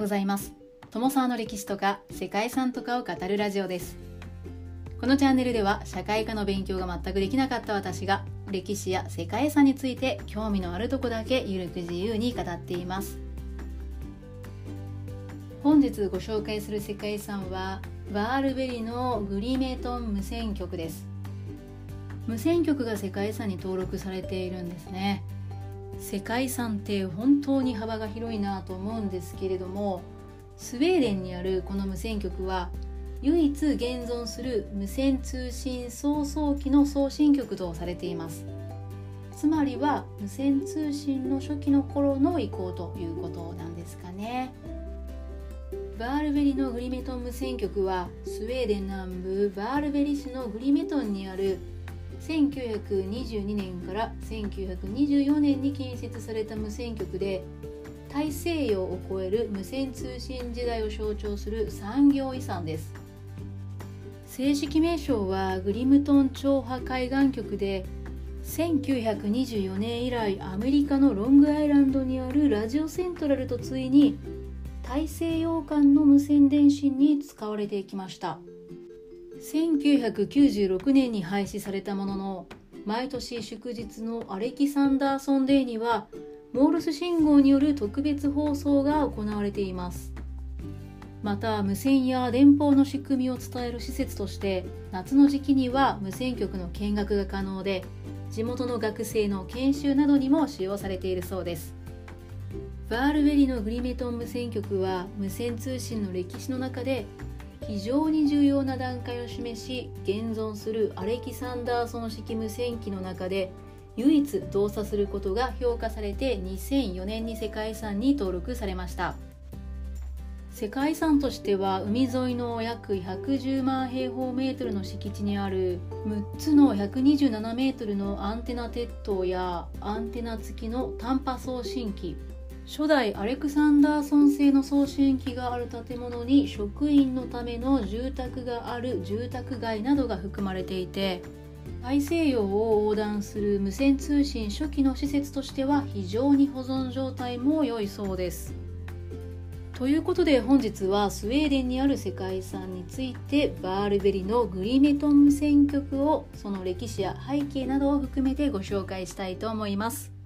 うございます。友沢の歴史とか世界遺産とかを語るラジオです。このチャンネルでは社会科の勉強が全くできなかった私が歴史や世界遺産について興味のあるとこだけゆるく自由に語っています。本日ご紹介する世界遺産はバールベリのグリメトン無線局です。無線局が世界遺産に登録されているんですね。世界遺産って本当に幅が広いなと思うんですけれどもスウェーデンにあるこの無線局は唯一現存する無線通信送送機の送信局とされています。つまりは無線通信の初期の頃の移行ということなんですかね。バールベリのグリメトン無線局はスウェーデン南部バールベリ市のグリメトンにある1922年から1924年に建設された無線局で大西洋を超える無線通信時代を象徴する産業遺産です。正式名称はグリムトン超波海岸局で1924年以来アメリカのロングアイランドにあるラジオセントラルとついに大西洋間の無線電信に使われていきました。1996年に廃止されたものの毎年祝日のアレキサンダーソンデーにはモールス信号による特別放送が行われています。また無線や電報の仕組みを伝える施設として夏の時期には無線局の見学が可能で地元の学生の研修などにも使用されているそうです。バールベリのグリメトン無線局は無線通信の歴史の中で非常に重要な段階を示し現存するアレキサンダーソン式無線機の中で唯一動作することが評価されて2004年に世界遺産に登録されました。世界遺産としては海沿いの約110万平方メートルの敷地にある6つの127メートルのアンテナ鉄塔やアンテナ付きの短波送信機初代アレクサンダーソン製の送信機がある建物に職員のための住宅がある住宅街などが含まれていて大西洋を横断する無線通信初期の施設としては非常に保存状態も良いそうです。ということで本日はスウェーデンにある世界遺産についてバールベリのグリメトン無線局をその歴史や背景などを含めてご紹介したいと思います。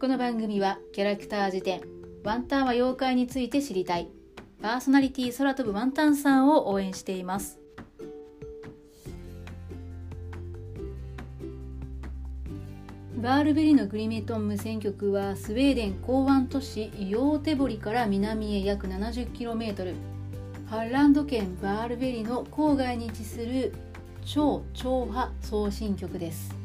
この番組はキャラクター辞典ワンタンは妖怪について知りたいパーソナリティ空飛ぶワンタンさんを応援しています。バールベリのグリメトン無線局はスウェーデン港湾都市ヨーテボリから南へ約 70km ハッランド県バールベリの郊外に位置する超超波送信局です。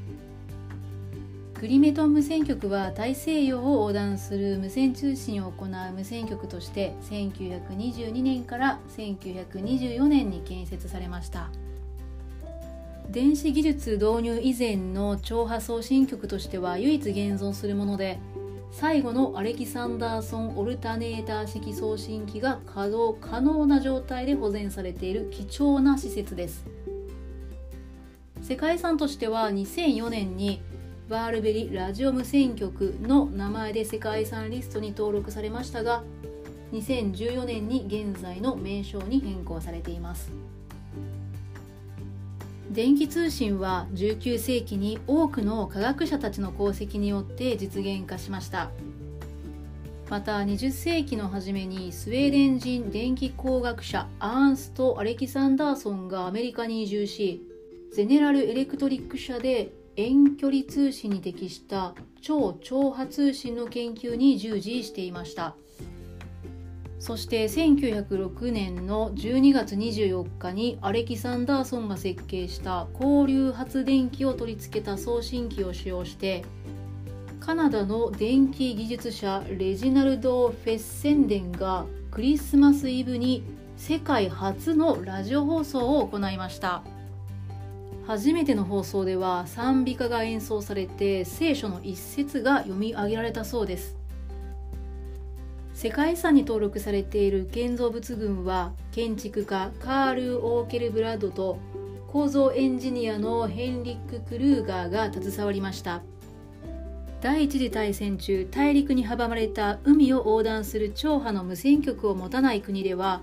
グリメトン無線局は大西洋を横断する無線通信を行う無線局として1922年から1924年に建設されました。電子技術導入以前の超波送信局としては唯一現存するもので最後のアレキサンダーソン・オルタネーター式送信機が稼働可能な状態で保全されている貴重な施設です。世界遺産としては2004年にバールベリラジオ無線局の名前で世界遺産リストに登録されましたが2014年に現在の名称に変更されています。電気通信は19世紀に多くの科学者たちの功績によって実現化しました。また20世紀の初めにスウェーデン人電気工学者アーンスト・アレキサンダーソンがアメリカに移住しゼネラル・エレクトリック社で遠距離通信に適した超超波通信の研究に従事していました。そして1906年の12月24日にアレキサンダーソンが設計した交流発電機を取り付けた送信機を使用してカナダの電気技術者レジナルド・フェッセンデンがクリスマスイブに世界初のラジオ放送を行いました。初めての放送では賛美歌が演奏されて聖書の一節が読み上げられたそうです。世界遺産に登録されている建造物群は建築家カール・オーケルブラッドと構造エンジニアのヘンリック・クルーガーが携わりました。第一次大戦中大陸に阻まれた海を横断する超波の無線局を持たない国では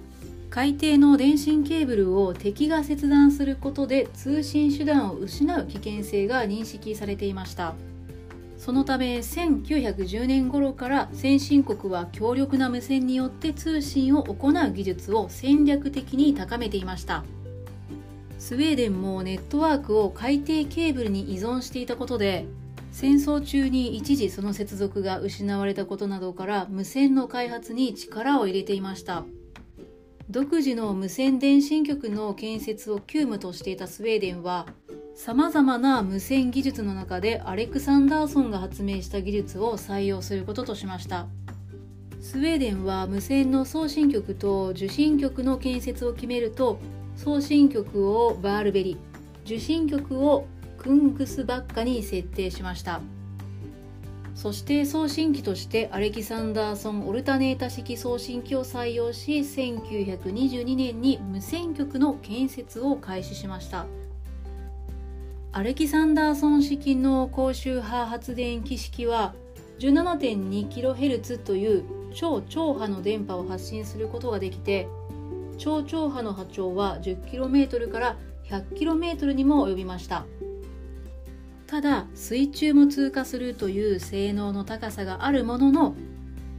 海底の電信ケーブルを敵が切断することで通信手段を失う危険性が認識されていました。そのため1910年頃から先進国は強力な無線によって通信を行う技術を戦略的に高めていました。スウェーデンもネットワークを海底ケーブルに依存していたことで戦争中に一時その接続が失われたことなどから無線の開発に力を入れていました。独自の無線電信局の建設を急務としていたスウェーデンはさまざまな無線技術の中でアレクサンダーソンが発明した技術を採用することとしました。スウェーデンは無線の送信局と受信局の建設を決めると送信局をバールベリ受信局をクングスバッカに設定しました。そして送信機としてアレキサンダーソン・オルタネータ式送信機を採用し1922年に無線局の建設を開始しました。アレキサンダーソン式の高周波発電機式は 17.2kHz という超超波の電波を発信することができて超超波の波長は 10km から 100km にも及びました。ただ水中も通過するという性能の高さがあるものの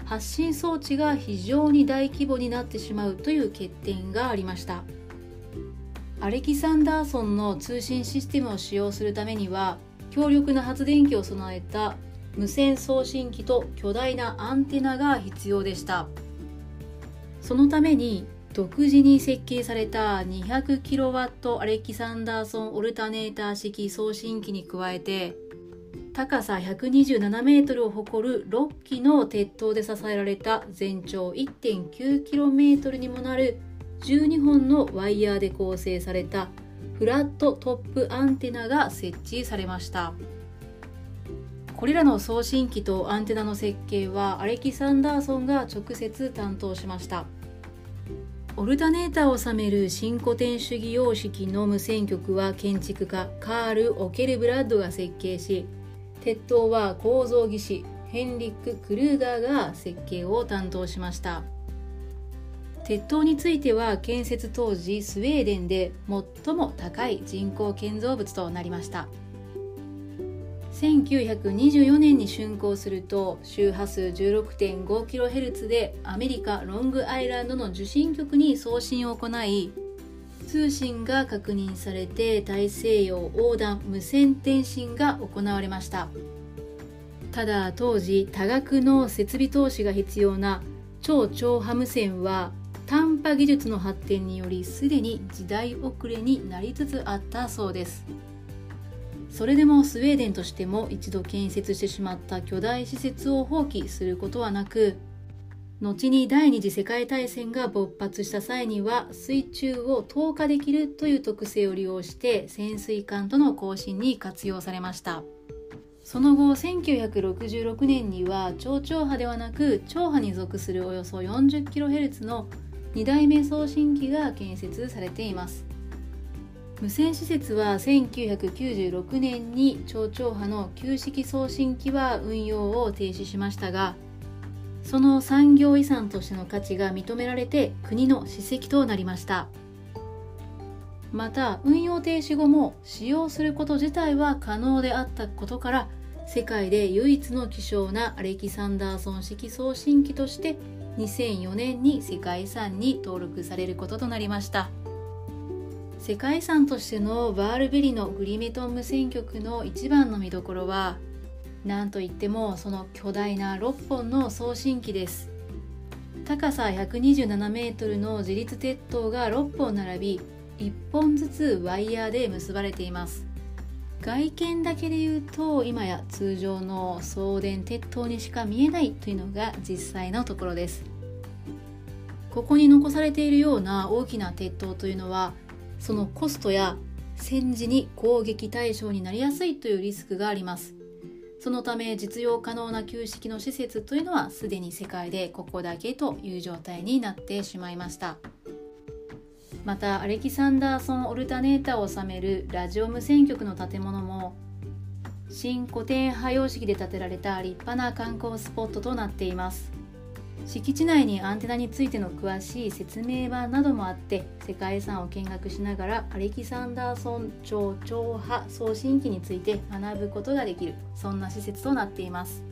発信装置が非常に大規模になってしまうという欠点がありました。アレキサンダーソンの通信システムを使用するためには強力な発電機を備えた無線送信機と巨大なアンテナが必要でした。そのために独自に設計された 200kW アレキサンダーソンオルタネーター式送信機に加えて高さ 127m を誇る6基の鉄塔で支えられた全長 1.9km にもなる12本のワイヤーで構成されたフラットトップアンテナが設置されました。これらの送信機とアンテナの設計はアレキサンダーソンが直接担当しました。オルタネーターを収める新古典主義様式の無線局は建築家カール・オケルブラッドが設計し鉄塔は構造技師ヘンリック・クルーガーが設計を担当しました。鉄塔については建設当時スウェーデンで最も高い人工建造物となりました。1924年に竣工すると周波数 16.5kHz でアメリカロングアイランドの受信局に送信を行い通信が確認されて大西洋横断無線電信が行われました。ただ当時多額の設備投資が必要な超超波無線は短波技術の発展によりすでに時代遅れになりつつあったそうです。それでもスウェーデンとしても一度建設してしまった巨大施設を放棄することはなく後に第二次世界大戦が勃発した際には水中を投下できるという特性を利用して潜水艦との交信に活用されました。その後1966年には超超波ではなく超波に属するおよそ 40kHz の2代目送信機が建設されています。無線施設は1996年に超超波の旧式送信機は運用を停止しましたがその産業遺産としての価値が認められて国の史跡となりましたまた運用停止後も使用すること自体は可能であったことから世界で唯一の希少なアレキサンダーソン式送信機として2004年に世界遺産に登録されることとなりました。世界遺産としてのバールベリのグリメトン無線局の一番の見どころは何といってもその巨大な6本の送信機です。高さ127メートルの自立鉄塔が6本並び1本ずつワイヤーで結ばれています。外見だけで言うと今や通常の送電鉄塔にしか見えないというのが実際のところです。ここに残されているような大きな鉄塔というのはそのコストや戦時に攻撃対象になりやすいというリスクがあります。そのため実用可能な旧式の施設というのはすでに世界でここだけという状態になってしまいました。またアレキサンダーソン・オルタネータを収めるラジオ無線局の建物も新古典派様式で建てられた立派な観光スポットとなっています。敷地内にアンテナについての詳しい説明板などもあって世界遺産を見学しながらアレキサンダーソン朝長派送信機について学ぶことができるそんな施設となっています。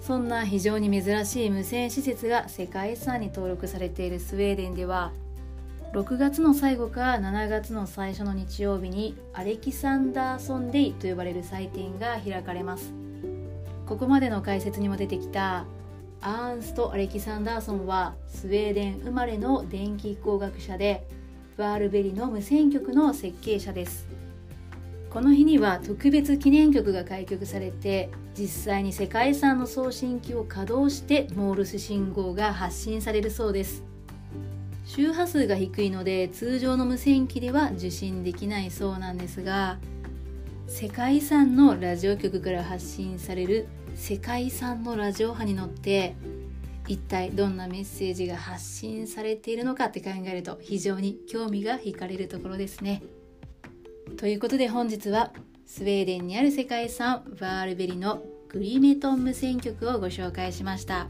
そんな非常に珍しい無線施設が世界遺産に登録されているスウェーデンでは6月の最後か7月の最初の日曜日にアレキサンダーソンデイと呼ばれる祭典が開かれます。ここまでの解説にも出てきたアーンスト・アレキサンダーソンはスウェーデン生まれの電気工学者でバールベリの無線局の設計者です。この日には特別記念曲が開局されて実際に世界遺産の送信機を稼働してモールス信号が発信されるそうです。周波数が低いので通常の無線機では受信できないそうなんですが世界遺産のラジオ局から発信される世界遺産のラジオ波に乗って一体どんなメッセージが発信されているのかって考えると非常に興味が惹かれるところですね。ということで本日はスウェーデンにある世界遺産バールベリのグリメトン無線局をご紹介しました。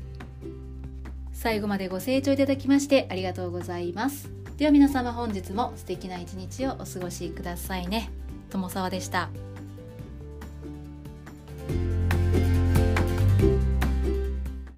最後までご清聴いただきましてありがとうございます。では皆様本日も素敵な一日をお過ごしくださいね。友沢でした。